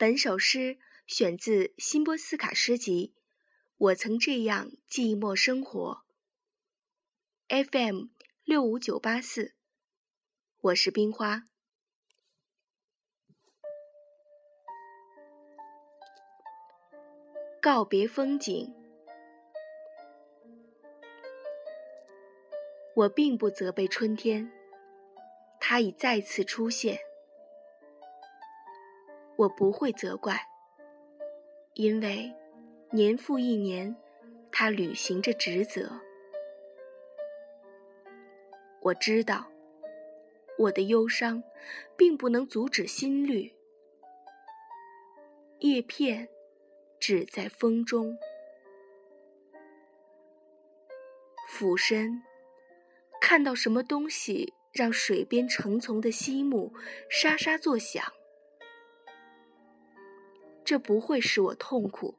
本首诗选自辛波斯卡诗集《我曾这样寂寞生活》。FM 六五九八四，我是冰花。告别风景，我并不责备春天，它已再次出现。我不会责怪，因为年复一年，他履行着职责。我知道，我的忧伤并不能阻止心律。叶片只在风中，俯身看到什么东西让水边成丛的溪木沙沙作响。这不会使我痛苦。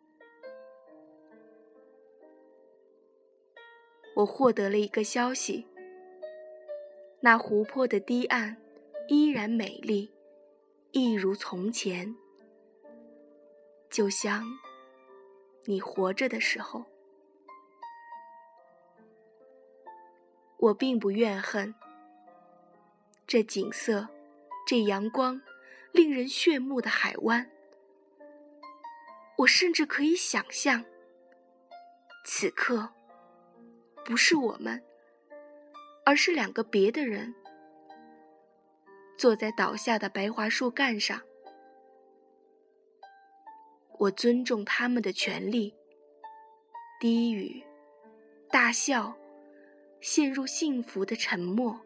我获得了一个消息：那湖泊的堤岸依然美丽，一如从前，就像你活着的时候。我并不怨恨这景色，这阳光，令人炫目的海湾。我甚至可以想象，此刻不是我们，而是两个别的人，坐在倒下的白桦树干上。我尊重他们的权利，低语、大笑，陷入幸福的沉默。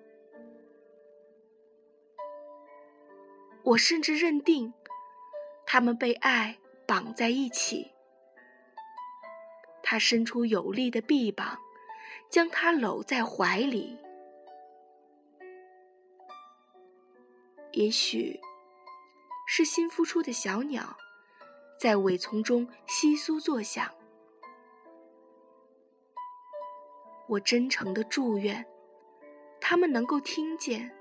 我甚至认定，他们被爱。绑在一起，他伸出有力的臂膀，将她搂在怀里。也许是新孵出的小鸟，在苇丛中窸窣作响。我真诚的祝愿，他们能够听见。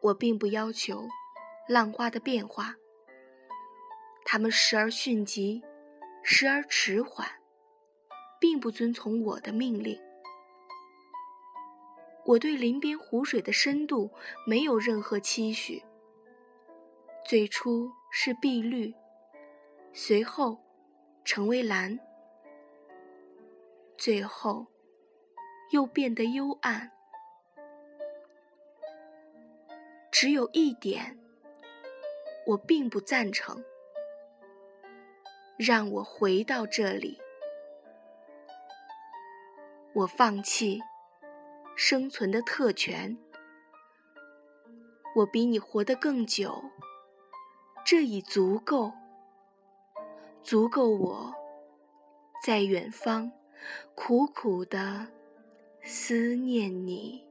我并不要求浪花的变化，它们时而迅疾，时而迟缓，并不遵从我的命令。我对林边湖水的深度没有任何期许。最初是碧绿，随后成为蓝，最后又变得幽暗。只有一点，我并不赞成。让我回到这里，我放弃生存的特权。我比你活得更久，这已足够，足够我在远方苦苦的思念你。